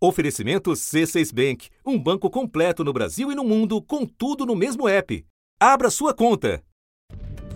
Oferecimento C6 Bank, um banco completo no Brasil e no mundo, com tudo no mesmo app. Abra sua conta.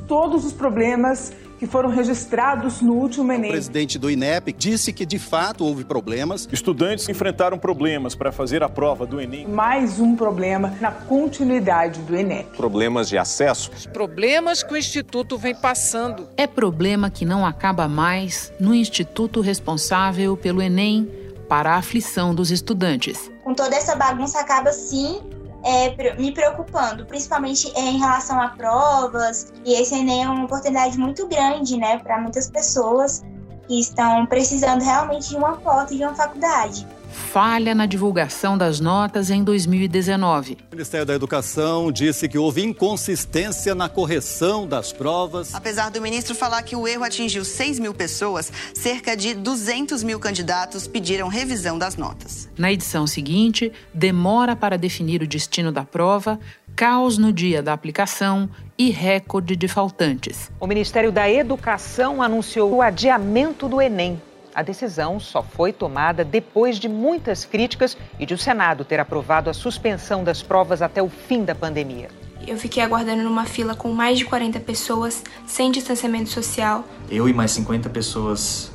Todos os problemas que foram registrados no último Enem. O presidente do INEP disse que de fato houve problemas. Estudantes enfrentaram problemas para fazer a prova do Enem. Mais um problema na continuidade do Enem. Problemas de acesso. Os problemas que o Instituto vem passando. É problema que não acaba mais no Instituto responsável pelo Enem para a aflição dos estudantes. Com toda essa bagunça, acaba sim é, me preocupando, principalmente é, em relação a provas. E esse Enem é uma oportunidade muito grande, né, para muitas pessoas que estão precisando realmente de uma foto de uma faculdade falha na divulgação das notas em 2019. O Ministério da Educação disse que houve inconsistência na correção das provas. Apesar do ministro falar que o erro atingiu 6 mil pessoas, cerca de 200 mil candidatos pediram revisão das notas. Na edição seguinte, demora para definir o destino da prova, caos no dia da aplicação e recorde de faltantes. O Ministério da Educação anunciou o adiamento do Enem a decisão só foi tomada depois de muitas críticas e de o Senado ter aprovado a suspensão das provas até o fim da pandemia. Eu fiquei aguardando numa fila com mais de 40 pessoas, sem distanciamento social. Eu e mais 50 pessoas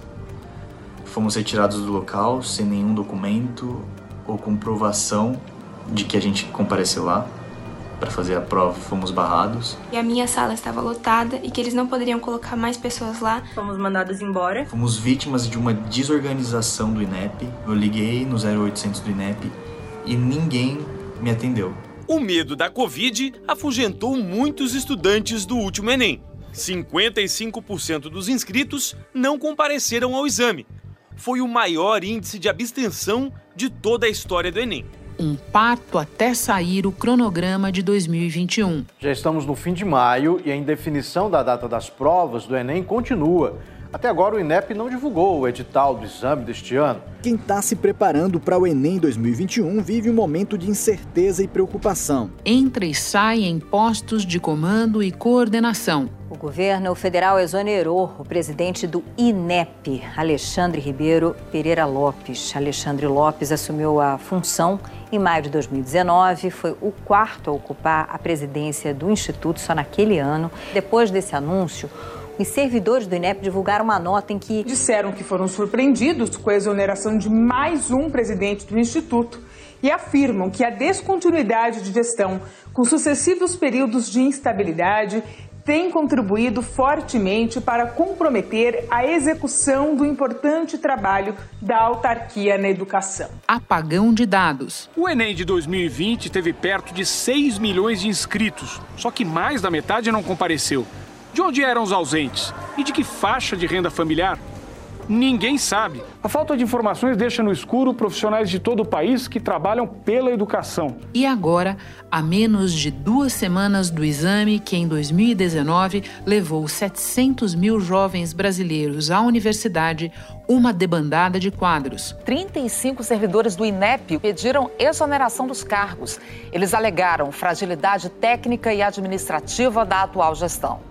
fomos retirados do local sem nenhum documento ou comprovação de que a gente compareceu lá para fazer a prova, fomos barrados. E a minha sala estava lotada e que eles não poderiam colocar mais pessoas lá. Fomos mandados embora. Fomos vítimas de uma desorganização do INEP. Eu liguei no 0800 do INEP e ninguém me atendeu. O medo da Covid afugentou muitos estudantes do último Enem. 55% dos inscritos não compareceram ao exame. Foi o maior índice de abstenção de toda a história do Enem um parto até sair o cronograma de 2021. Já estamos no fim de maio e a indefinição da data das provas do Enem continua. Até agora, o INEP não divulgou o edital do exame deste ano. Quem está se preparando para o Enem 2021 vive um momento de incerteza e preocupação. Entra e sai em postos de comando e coordenação. O governo federal exonerou o presidente do INEP, Alexandre Ribeiro Pereira Lopes. Alexandre Lopes assumiu a função em maio de 2019, foi o quarto a ocupar a presidência do Instituto só naquele ano. Depois desse anúncio, os servidores do INEP divulgaram uma nota em que. Disseram que foram surpreendidos com a exoneração de mais um presidente do Instituto e afirmam que a descontinuidade de gestão, com sucessivos períodos de instabilidade, tem contribuído fortemente para comprometer a execução do importante trabalho da autarquia na educação. Apagão de dados. O Enem de 2020 teve perto de 6 milhões de inscritos, só que mais da metade não compareceu. De onde eram os ausentes? E de que faixa de renda familiar? Ninguém sabe. A falta de informações deixa no escuro profissionais de todo o país que trabalham pela educação. E agora, a menos de duas semanas do exame que em 2019 levou 700 mil jovens brasileiros à universidade, uma debandada de quadros. 35 servidores do INEP pediram exoneração dos cargos. Eles alegaram fragilidade técnica e administrativa da atual gestão.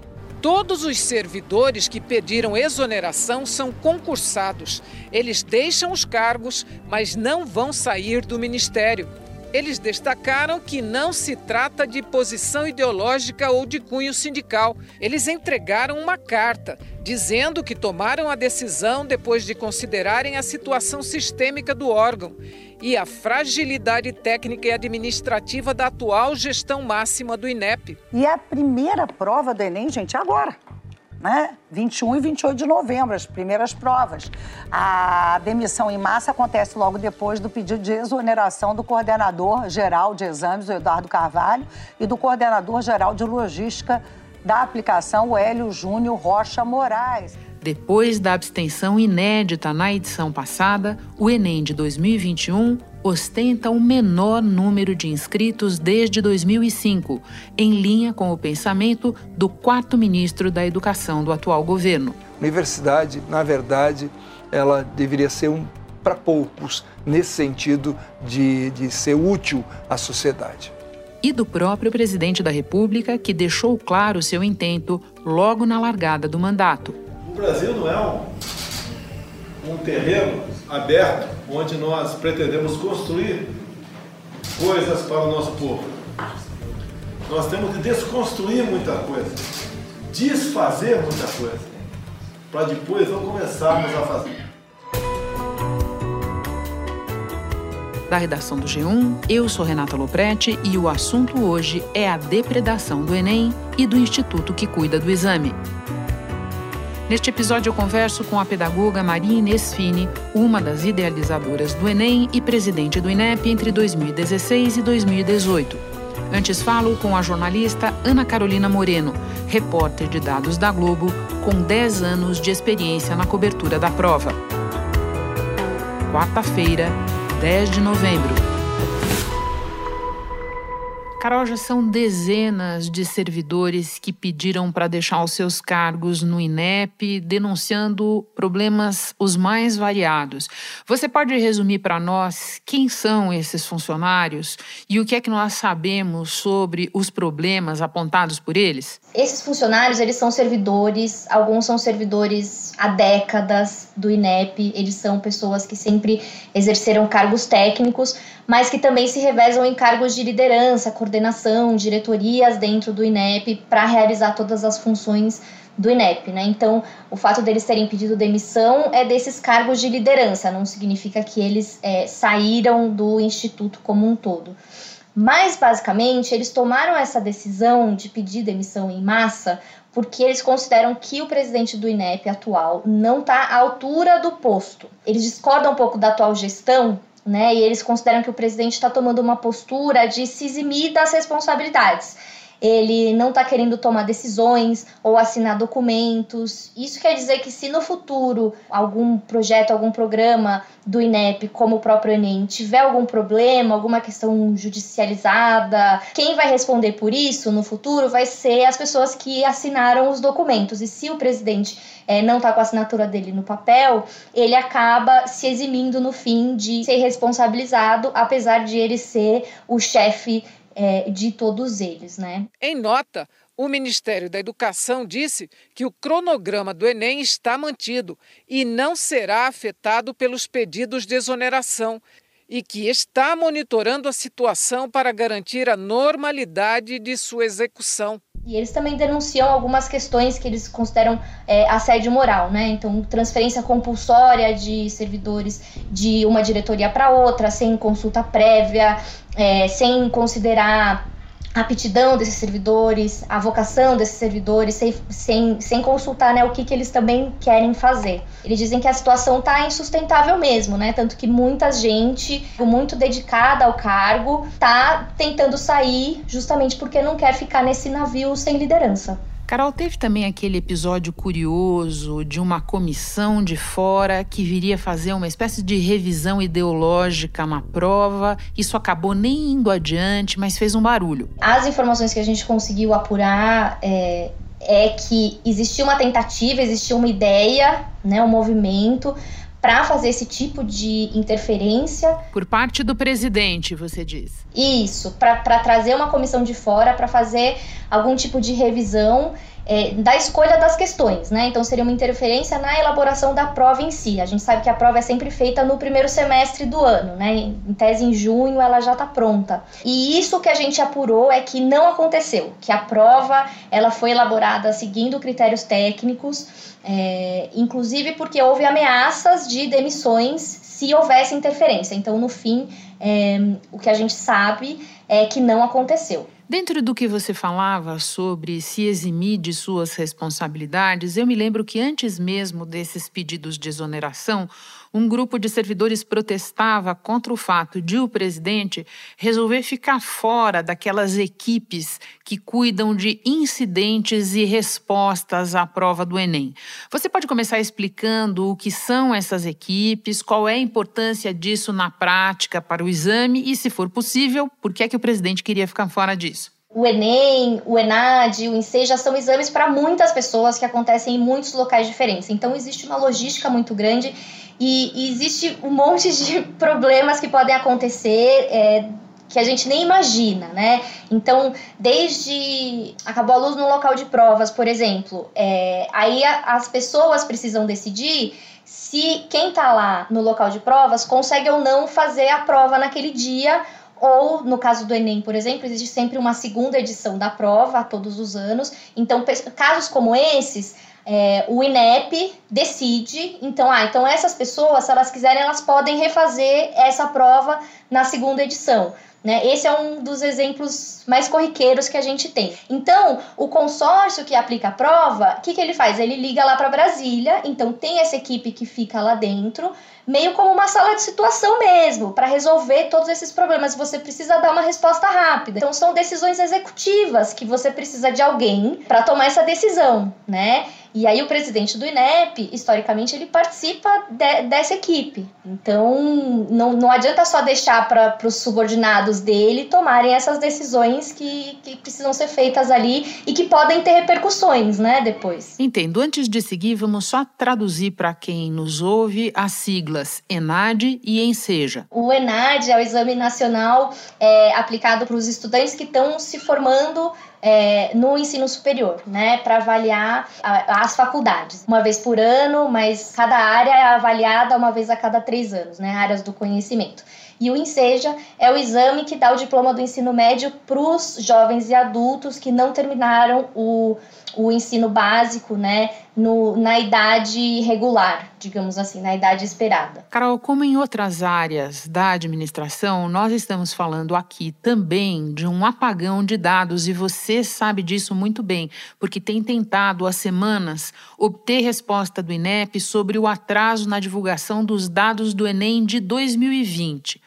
Todos os servidores que pediram exoneração são concursados. Eles deixam os cargos, mas não vão sair do ministério. Eles destacaram que não se trata de posição ideológica ou de cunho sindical. Eles entregaram uma carta dizendo que tomaram a decisão depois de considerarem a situação sistêmica do órgão e a fragilidade técnica e administrativa da atual gestão máxima do INEP. E a primeira prova do Enem, gente, é agora. Né? 21 e 28 de novembro, as primeiras provas. A demissão em massa acontece logo depois do pedido de exoneração do coordenador geral de exames, o Eduardo Carvalho, e do coordenador geral de logística da aplicação, o Hélio Júnior Rocha Moraes. Depois da abstenção inédita na edição passada, o Enem de 2021 ostenta o menor número de inscritos desde 2005, em linha com o pensamento do quarto ministro da Educação do atual governo. Universidade, na verdade, ela deveria ser um para poucos, nesse sentido de, de ser útil à sociedade. E do próprio presidente da República, que deixou claro seu intento logo na largada do mandato Brasil não é um, um terreno aberto onde nós pretendemos construir coisas para o nosso povo. Nós temos que desconstruir muita coisa, desfazer muita coisa, para depois não começarmos a fazer. Da redação do G1, eu sou Renata Loprete e o assunto hoje é a depredação do Enem e do instituto que cuida do exame. Neste episódio, eu converso com a pedagoga Maria Inês Fini, uma das idealizadoras do Enem e presidente do INEP entre 2016 e 2018. Antes, falo com a jornalista Ana Carolina Moreno, repórter de dados da Globo, com 10 anos de experiência na cobertura da prova. Quarta-feira, 10 de novembro. Carol, já são dezenas de servidores que pediram para deixar os seus cargos no INEP, denunciando problemas os mais variados. Você pode resumir para nós quem são esses funcionários e o que é que nós sabemos sobre os problemas apontados por eles? Esses funcionários, eles são servidores, alguns são servidores há décadas do INEP, eles são pessoas que sempre exerceram cargos técnicos, mas que também se revezam em cargos de liderança, coordenação, diretorias dentro do INEP para realizar todas as funções do INEP, né? Então, o fato deles terem pedido demissão é desses cargos de liderança, não significa que eles é, saíram do instituto como um todo. Mas, basicamente, eles tomaram essa decisão de pedir demissão em massa porque eles consideram que o presidente do INEP atual não está à altura do posto. Eles discordam um pouco da atual gestão, né? E eles consideram que o presidente está tomando uma postura de se eximir das responsabilidades. Ele não está querendo tomar decisões ou assinar documentos. Isso quer dizer que, se no futuro algum projeto, algum programa do INEP, como o próprio Enem, tiver algum problema, alguma questão judicializada, quem vai responder por isso no futuro vai ser as pessoas que assinaram os documentos. E se o presidente é, não está com a assinatura dele no papel, ele acaba se eximindo no fim de ser responsabilizado, apesar de ele ser o chefe é, de todos eles, né? Em nota, o Ministério da Educação disse que o cronograma do Enem está mantido e não será afetado pelos pedidos de exoneração e que está monitorando a situação para garantir a normalidade de sua execução. E eles também denunciam algumas questões que eles consideram é, assédio moral, né? Então, transferência compulsória de servidores de uma diretoria para outra, sem consulta prévia, é, sem considerar a aptidão desses servidores, a vocação desses servidores, sem, sem, sem consultar né, o que, que eles também querem fazer. Eles dizem que a situação está insustentável mesmo, né? Tanto que muita gente, muito dedicada ao cargo, está tentando sair justamente porque não quer ficar nesse navio sem liderança. Carol, teve também aquele episódio curioso de uma comissão de fora que viria fazer uma espécie de revisão ideológica na prova. Isso acabou nem indo adiante, mas fez um barulho. As informações que a gente conseguiu apurar é, é que existia uma tentativa, existia uma ideia, né, um movimento para fazer esse tipo de interferência. Por parte do presidente, você diz. Isso, para trazer uma comissão de fora para fazer algum tipo de revisão é, da escolha das questões, né? Então seria uma interferência na elaboração da prova em si. A gente sabe que a prova é sempre feita no primeiro semestre do ano, né? Em tese em junho ela já está pronta. E isso que a gente apurou é que não aconteceu, que a prova ela foi elaborada seguindo critérios técnicos, é, inclusive porque houve ameaças de demissões se houvesse interferência. Então no fim é, o que a gente sabe é que não aconteceu. Dentro do que você falava sobre se eximir de suas responsabilidades, eu me lembro que antes mesmo desses pedidos de exoneração, um grupo de servidores protestava contra o fato de o presidente resolver ficar fora daquelas equipes que cuidam de incidentes e respostas à prova do Enem. Você pode começar explicando o que são essas equipes, qual é a importância disso na prática para o exame e, se for possível, por que é que o presidente queria ficar fora disso? O Enem, o ENAD, o INSEE já são exames para muitas pessoas que acontecem em muitos locais diferentes. Então, existe uma logística muito grande e, e existe um monte de problemas que podem acontecer. É, que a gente nem imagina, né? Então, desde acabou a luz no local de provas, por exemplo, é, aí a, as pessoas precisam decidir se quem está lá no local de provas consegue ou não fazer a prova naquele dia ou no caso do Enem, por exemplo, existe sempre uma segunda edição da prova a todos os anos. Então, casos como esses, é, o INEP decide, então, ah, então essas pessoas, se elas quiserem, elas podem refazer essa prova na segunda edição. Né? Esse é um dos exemplos mais corriqueiros que a gente tem. Então, o consórcio que aplica a prova, o que, que ele faz? Ele liga lá para Brasília, então tem essa equipe que fica lá dentro, meio como uma sala de situação mesmo, para resolver todos esses problemas. Você precisa dar uma resposta rápida. Então, são decisões executivas que você precisa de alguém para tomar essa decisão, né? E aí o presidente do INEP, historicamente, ele participa de, dessa equipe. Então, não, não adianta só deixar para os subordinados dele tomarem essas decisões que, que precisam ser feitas ali e que podem ter repercussões, né, depois. Entendo. Antes de seguir, vamos só traduzir para quem nos ouve as siglas ENAD e ENSEJA. O ENAD é o Exame Nacional é, aplicado para os estudantes que estão se formando é, no ensino superior, né, para avaliar a, as faculdades. Uma vez por ano, mas cada área é avaliada uma vez a cada três anos, né, áreas do conhecimento. E o INSEJA é o exame que dá o diploma do ensino médio para os jovens e adultos que não terminaram o, o ensino básico, né, no, na idade regular, digamos assim, na idade esperada. Carol, como em outras áreas da administração, nós estamos falando aqui também de um apagão de dados e você sabe disso muito bem, porque tem tentado há semanas obter resposta do INEP sobre o atraso na divulgação dos dados do Enem de 2020.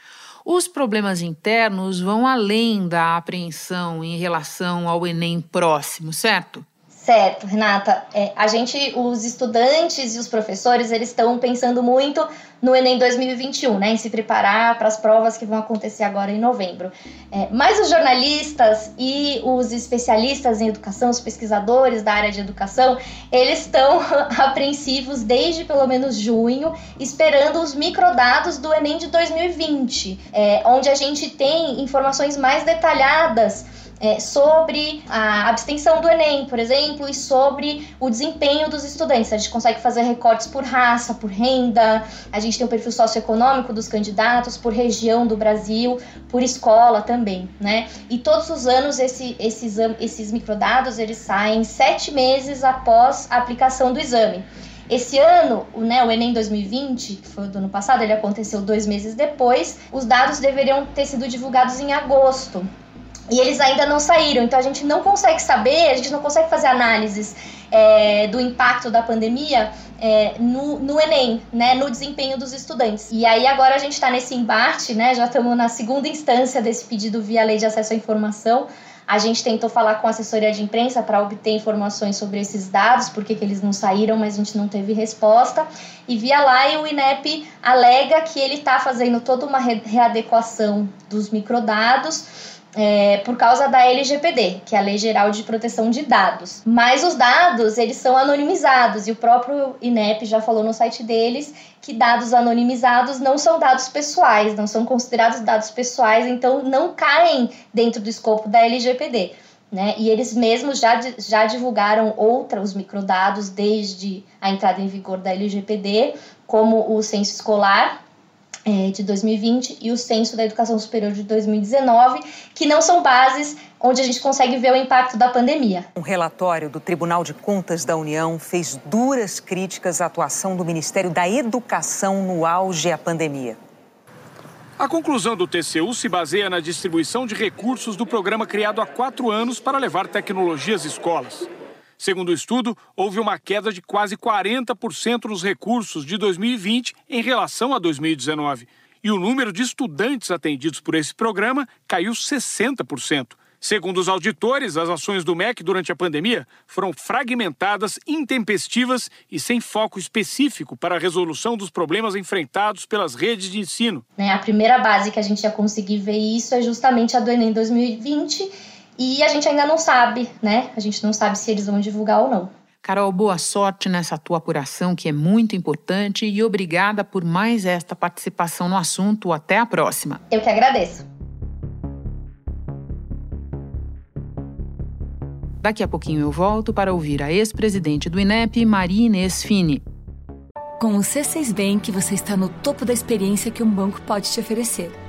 Os problemas internos vão além da apreensão em relação ao Enem próximo, certo? Certo, Renata. É, a gente, os estudantes e os professores, eles estão pensando muito no Enem 2021, né, em se preparar para as provas que vão acontecer agora em novembro. É, mas os jornalistas e os especialistas em educação, os pesquisadores da área de educação, eles estão apreensivos desde pelo menos junho, esperando os microdados do Enem de 2020, é, onde a gente tem informações mais detalhadas é, sobre a abstenção do Enem, por exemplo, e sobre o desempenho dos estudantes. A gente consegue fazer recortes por raça, por renda, a gente tem o perfil socioeconômico dos candidatos, por região do Brasil, por escola também, né? E todos os anos esse, esses, esses microdados eles saem sete meses após a aplicação do exame. Esse ano, o, né, o Enem 2020, que foi do ano passado, ele aconteceu dois meses depois. Os dados deveriam ter sido divulgados em agosto. E eles ainda não saíram, então a gente não consegue saber, a gente não consegue fazer análises é, do impacto da pandemia é, no, no, Enem, né, no desempenho dos estudantes. E aí agora a gente está nesse embate, né, já estamos na segunda instância desse pedido via lei de acesso à informação. A gente tentou falar com a assessoria de imprensa para obter informações sobre esses dados, porque que eles não saíram, mas a gente não teve resposta. E via lá o INEP alega que ele está fazendo toda uma readequação dos microdados é, por causa da LGPD, que é a Lei Geral de Proteção de Dados. Mas os dados, eles são anonimizados e o próprio INEP já falou no site deles que dados anonimizados não são dados pessoais, não são considerados dados pessoais, então não caem dentro do escopo da LGPD. Né? E eles mesmos já, já divulgaram outros microdados desde a entrada em vigor da LGPD, como o censo escolar, é, de 2020 e o Censo da Educação Superior de 2019, que não são bases onde a gente consegue ver o impacto da pandemia. Um relatório do Tribunal de Contas da União fez duras críticas à atuação do Ministério da Educação no auge da pandemia. A conclusão do TCU se baseia na distribuição de recursos do programa criado há quatro anos para levar tecnologia às escolas. Segundo o estudo, houve uma queda de quase 40% nos recursos de 2020 em relação a 2019. E o número de estudantes atendidos por esse programa caiu 60%. Segundo os auditores, as ações do MEC durante a pandemia foram fragmentadas, intempestivas e sem foco específico para a resolução dos problemas enfrentados pelas redes de ensino. Né, a primeira base que a gente ia conseguir ver isso é justamente a do Enem 2020 e a gente ainda não sabe, né? A gente não sabe se eles vão divulgar ou não. Carol, boa sorte nessa tua apuração, que é muito importante, e obrigada por mais esta participação no assunto. Até a próxima. Eu que agradeço. Daqui a pouquinho eu volto para ouvir a ex-presidente do INEP, Maria Inês Fini. Com o C6 Bank, você está no topo da experiência que um banco pode te oferecer.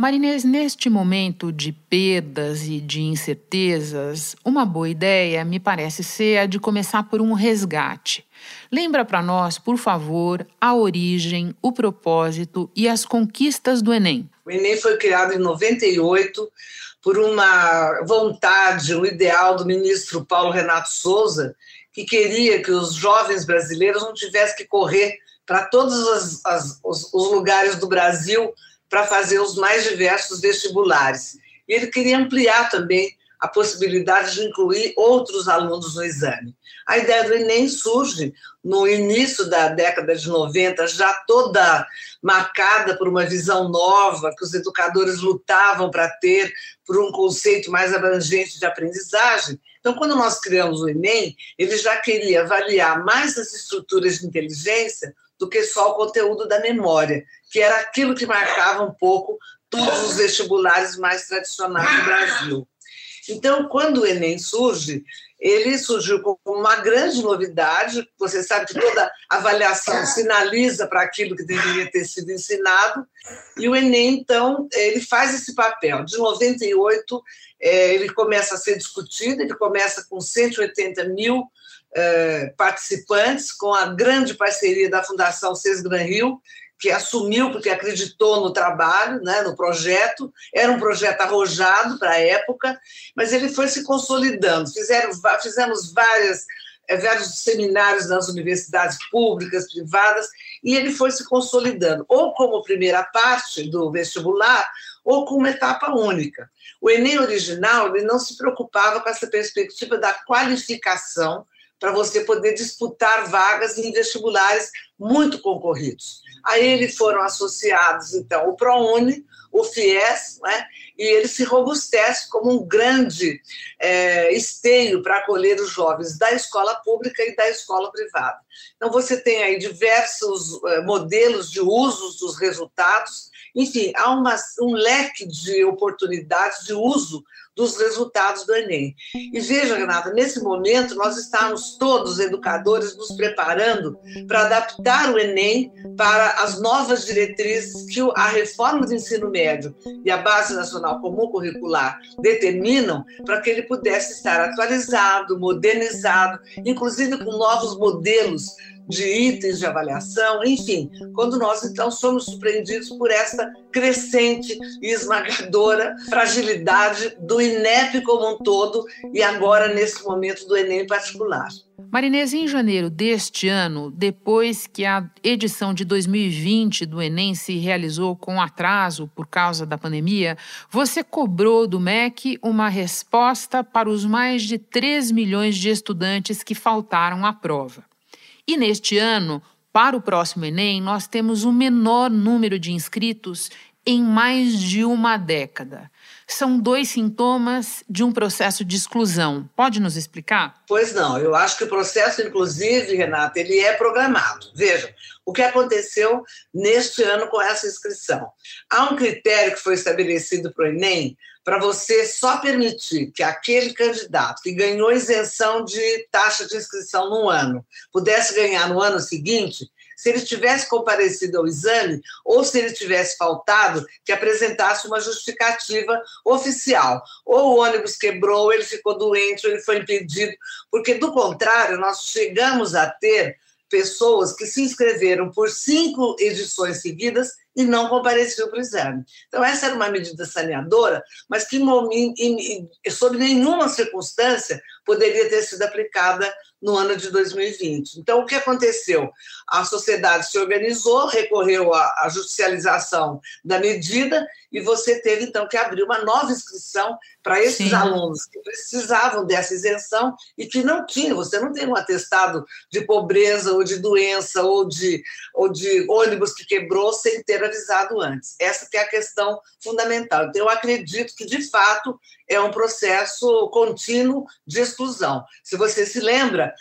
Marinês, neste momento de perdas e de incertezas, uma boa ideia me parece ser a de começar por um resgate. Lembra para nós, por favor, a origem, o propósito e as conquistas do Enem. O Enem foi criado em 98 por uma vontade, um ideal do ministro Paulo Renato Souza, que queria que os jovens brasileiros não tivessem que correr para todos as, as, os, os lugares do Brasil para fazer os mais diversos vestibulares. E ele queria ampliar também a possibilidade de incluir outros alunos no exame. A ideia do Enem surge no início da década de 90, já toda marcada por uma visão nova que os educadores lutavam para ter, por um conceito mais abrangente de aprendizagem. Então, quando nós criamos o Enem, ele já queria avaliar mais as estruturas de inteligência do que só o conteúdo da memória, que era aquilo que marcava um pouco todos os vestibulares mais tradicionais do Brasil. Então, quando o Enem surge, ele surgiu como uma grande novidade. Você sabe que toda avaliação sinaliza para aquilo que deveria ter sido ensinado, e o Enem, então, ele faz esse papel. De 98, é, ele começa a ser discutido, ele começa com 180 mil é, participantes, com a grande parceria da Fundação Cesgran Rio, que assumiu porque acreditou no trabalho, né, no projeto. Era um projeto arrojado para a época, mas ele foi se consolidando. Fizeram, fizemos várias, é, vários seminários nas universidades públicas, privadas, e ele foi se consolidando, ou como primeira parte do vestibular, ou como etapa única. O Enem original ele não se preocupava com essa perspectiva da qualificação para você poder disputar vagas em vestibulares muito concorridos. A ele foram associados, então, o ProUni, o FIES, né? E ele se robustece como um grande é, esteio para acolher os jovens da escola pública e da escola privada. Então, você tem aí diversos é, modelos de usos dos resultados, enfim, há uma, um leque de oportunidades de uso dos resultados do Enem. E veja, Renata, nesse momento nós estamos todos, educadores, nos preparando para adaptar o Enem para as novas diretrizes que a reforma do ensino médio e a Base Nacional Comum Curricular determinam para que ele pudesse estar atualizado, modernizado, inclusive com novos modelos de itens de avaliação, enfim, quando nós então somos surpreendidos por essa crescente e esmagadora fragilidade do INEP como um todo e agora nesse momento do Enem em particular. Marinês, em janeiro deste ano, depois que a edição de 2020 do Enem se realizou com atraso por causa da pandemia, você cobrou do MEC uma resposta para os mais de 3 milhões de estudantes que faltaram à prova. E neste ano, para o próximo Enem, nós temos o menor número de inscritos em mais de uma década. São dois sintomas de um processo de exclusão. Pode nos explicar? Pois não, eu acho que o processo, inclusive, Renata, ele é programado. Veja, o que aconteceu neste ano com essa inscrição. Há um critério que foi estabelecido para o Enem para você só permitir que aquele candidato que ganhou isenção de taxa de inscrição no ano pudesse ganhar no ano seguinte, se ele tivesse comparecido ao exame ou se ele tivesse faltado, que apresentasse uma justificativa oficial. Ou o ônibus quebrou, ele ficou doente, ou ele foi impedido, porque do contrário, nós chegamos a ter pessoas que se inscreveram por cinco edições seguidas e não compareceu para o exame. Então, essa era uma medida saneadora, mas que, sob nenhuma circunstância, poderia ter sido aplicada no ano de 2020. Então, o que aconteceu? A sociedade se organizou, recorreu à, à judicialização da medida e você teve, então, que abrir uma nova inscrição para esses Sim. alunos que precisavam dessa isenção e que não tinham. Você não tem um atestado de pobreza ou de doença ou de, ou de ônibus que quebrou sem ter a avisado antes. Essa que é a questão fundamental. Então, eu acredito que, de fato, é um processo contínuo de exclusão. Se você se lembra,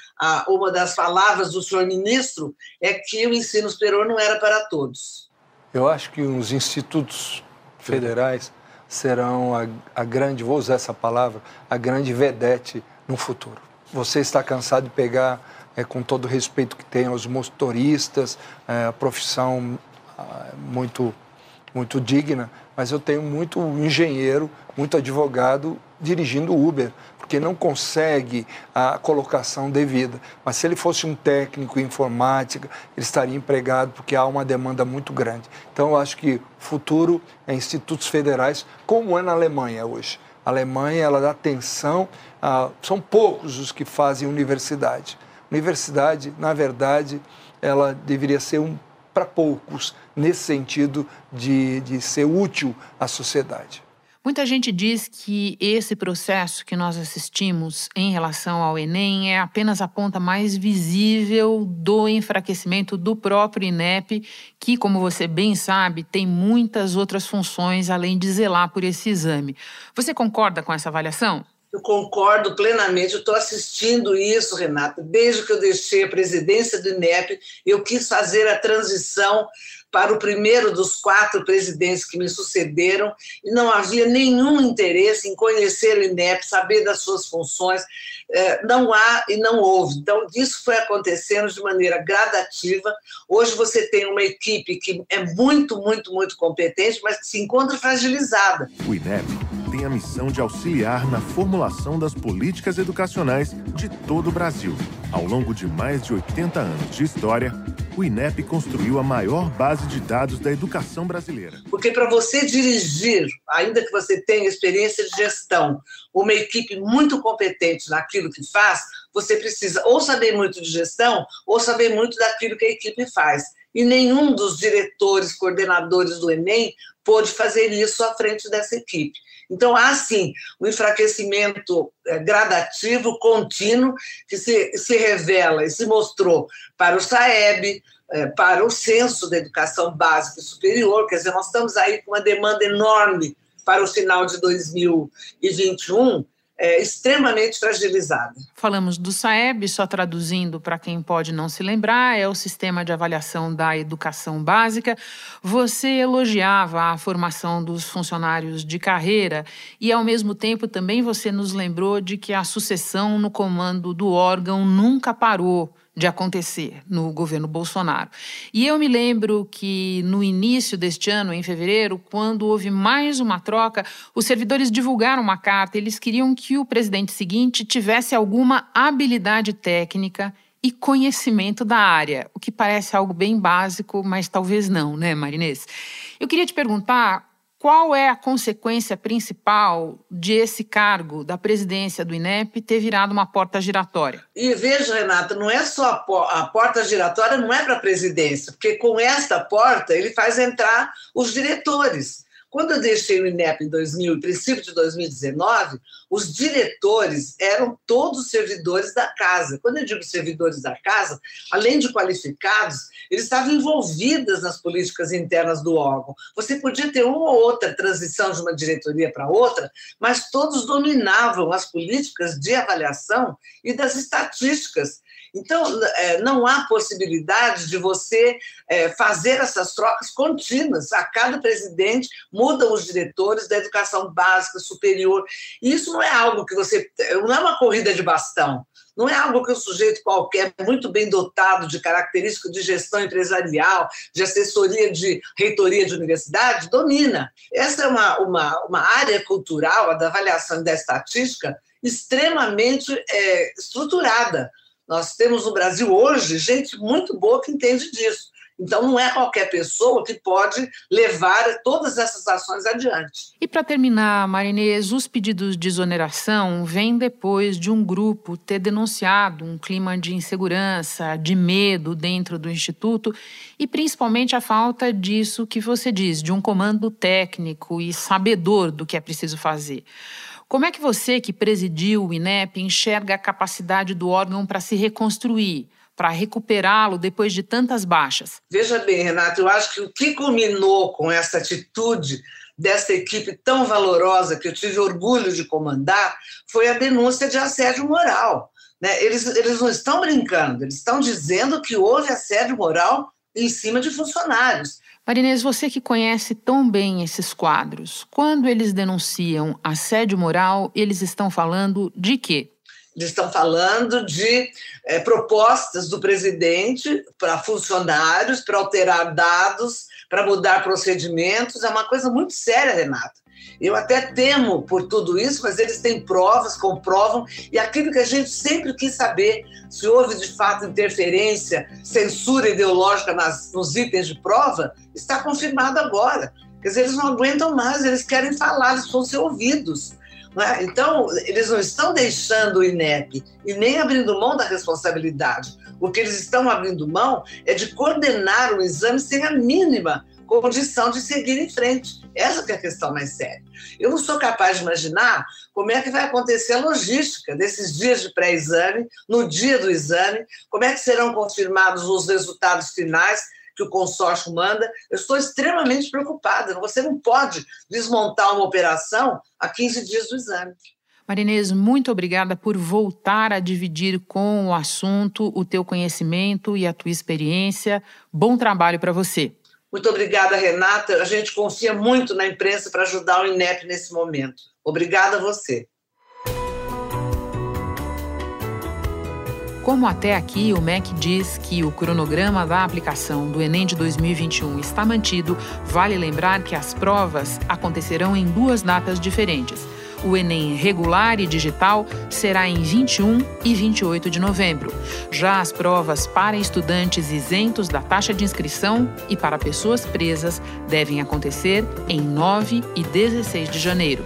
uma das palavras do senhor ministro é que o ensino superior não era para todos. Eu acho que os institutos federais serão a, a grande, vou usar essa palavra, a grande vedete no futuro. Você está cansado de pegar, é, com todo o respeito que tem aos motoristas, é, a profissão muito, muito digna, mas eu tenho muito engenheiro, muito advogado dirigindo Uber, porque não consegue a colocação devida. Mas se ele fosse um técnico em informática, ele estaria empregado, porque há uma demanda muito grande. Então, eu acho que o futuro é institutos federais, como é na Alemanha hoje. A Alemanha ela dá atenção, a, são poucos os que fazem universidade. Universidade, na verdade, ela deveria ser um para poucos, nesse sentido de, de ser útil à sociedade. Muita gente diz que esse processo que nós assistimos em relação ao Enem é apenas a ponta mais visível do enfraquecimento do próprio INEP, que, como você bem sabe, tem muitas outras funções além de zelar por esse exame. Você concorda com essa avaliação? Eu concordo plenamente, estou assistindo isso, Renata. Desde que eu deixei a presidência do INEP, eu quis fazer a transição para o primeiro dos quatro presidentes que me sucederam e não havia nenhum interesse em conhecer o INEP, saber das suas funções. É, não há e não houve. Então, isso foi acontecendo de maneira gradativa. Hoje você tem uma equipe que é muito, muito, muito competente, mas que se encontra fragilizada. O INEP tem a missão de auxiliar na formulação das políticas educacionais de todo o Brasil. Ao longo de mais de 80 anos de história, o INEP construiu a maior base de dados da educação brasileira. Porque para você dirigir, ainda que você tenha experiência de gestão, uma equipe muito competente naquilo que faz, você precisa ou saber muito de gestão ou saber muito daquilo que a equipe faz. E nenhum dos diretores, coordenadores do Enem pôde fazer isso à frente dessa equipe. Então, há sim um enfraquecimento é, gradativo, contínuo, que se, se revela e se mostrou para o SAEB, é, para o censo da educação básica e superior, quer dizer, nós estamos aí com uma demanda enorme para o final de 2021, é, extremamente fragilizada. Falamos do SAEB, só traduzindo para quem pode não se lembrar, é o sistema de avaliação da educação básica. Você elogiava a formação dos funcionários de carreira e, ao mesmo tempo, também você nos lembrou de que a sucessão no comando do órgão nunca parou de acontecer no governo Bolsonaro. E eu me lembro que no início deste ano, em fevereiro, quando houve mais uma troca, os servidores divulgaram uma carta. Eles queriam que o presidente seguinte tivesse alguma habilidade técnica e conhecimento da área, o que parece algo bem básico, mas talvez não, né, Marinês? Eu queria te perguntar qual é a consequência principal de esse cargo da presidência do INEP ter virado uma porta giratória? E veja, Renata, não é só a, porta giratória, não é para a presidência, porque com esta porta ele faz entrar os diretores. Quando eu deixei o INEP em 2000, princípio de 2019, os diretores eram todos servidores da casa. Quando eu digo servidores da casa, além de qualificados, eles estavam envolvidos nas políticas internas do órgão. Você podia ter uma ou outra transição de uma diretoria para outra, mas todos dominavam as políticas de avaliação e das estatísticas então, é, não há possibilidade de você é, fazer essas trocas contínuas. A cada presidente mudam os diretores da educação básica, superior. E isso não é algo que você. Não é uma corrida de bastão. Não é algo que o sujeito qualquer, muito bem dotado de características de gestão empresarial, de assessoria de reitoria de universidade, domina. Essa é uma, uma, uma área cultural, a da avaliação da estatística, extremamente é, estruturada. Nós temos no Brasil hoje gente muito boa que entende disso. Então, não é qualquer pessoa que pode levar todas essas ações adiante. E para terminar, Marinês, os pedidos de exoneração vêm depois de um grupo ter denunciado um clima de insegurança, de medo dentro do Instituto e principalmente a falta disso que você diz, de um comando técnico e sabedor do que é preciso fazer. Como é que você, que presidiu o INEP, enxerga a capacidade do órgão para se reconstruir, para recuperá-lo depois de tantas baixas? Veja bem, Renato, eu acho que o que culminou com essa atitude dessa equipe tão valorosa que eu tive orgulho de comandar foi a denúncia de assédio moral. Né? Eles, eles não estão brincando, eles estão dizendo que houve assédio moral em cima de funcionários. Marinês, você que conhece tão bem esses quadros, quando eles denunciam assédio moral, eles estão falando de quê? Eles estão falando de é, propostas do presidente para funcionários, para alterar dados, para mudar procedimentos. É uma coisa muito séria, Renata. Eu até temo por tudo isso, mas eles têm provas, comprovam, e aquilo que a gente sempre quis saber, se houve de fato interferência, censura ideológica nas, nos itens de prova, está confirmado agora. Quer dizer, eles não aguentam mais, eles querem falar, eles vão ser ouvidos. É? Então, eles não estão deixando o INEP e nem abrindo mão da responsabilidade. O que eles estão abrindo mão é de coordenar o exame sem a mínima condição de seguir em frente. Essa é a questão mais séria. Eu não sou capaz de imaginar como é que vai acontecer a logística desses dias de pré-exame, no dia do exame, como é que serão confirmados os resultados finais que o consórcio manda. Eu estou extremamente preocupada. Você não pode desmontar uma operação a 15 dias do exame. Marinês, muito obrigada por voltar a dividir com o assunto o teu conhecimento e a tua experiência. Bom trabalho para você. Muito obrigada, Renata. A gente confia muito na imprensa para ajudar o INEP nesse momento. Obrigada a você. Como até aqui o MEC diz que o cronograma da aplicação do Enem de 2021 está mantido, vale lembrar que as provas acontecerão em duas datas diferentes. O Enem regular e digital será em 21 e 28 de novembro. Já as provas para estudantes isentos da taxa de inscrição e para pessoas presas devem acontecer em 9 e 16 de janeiro.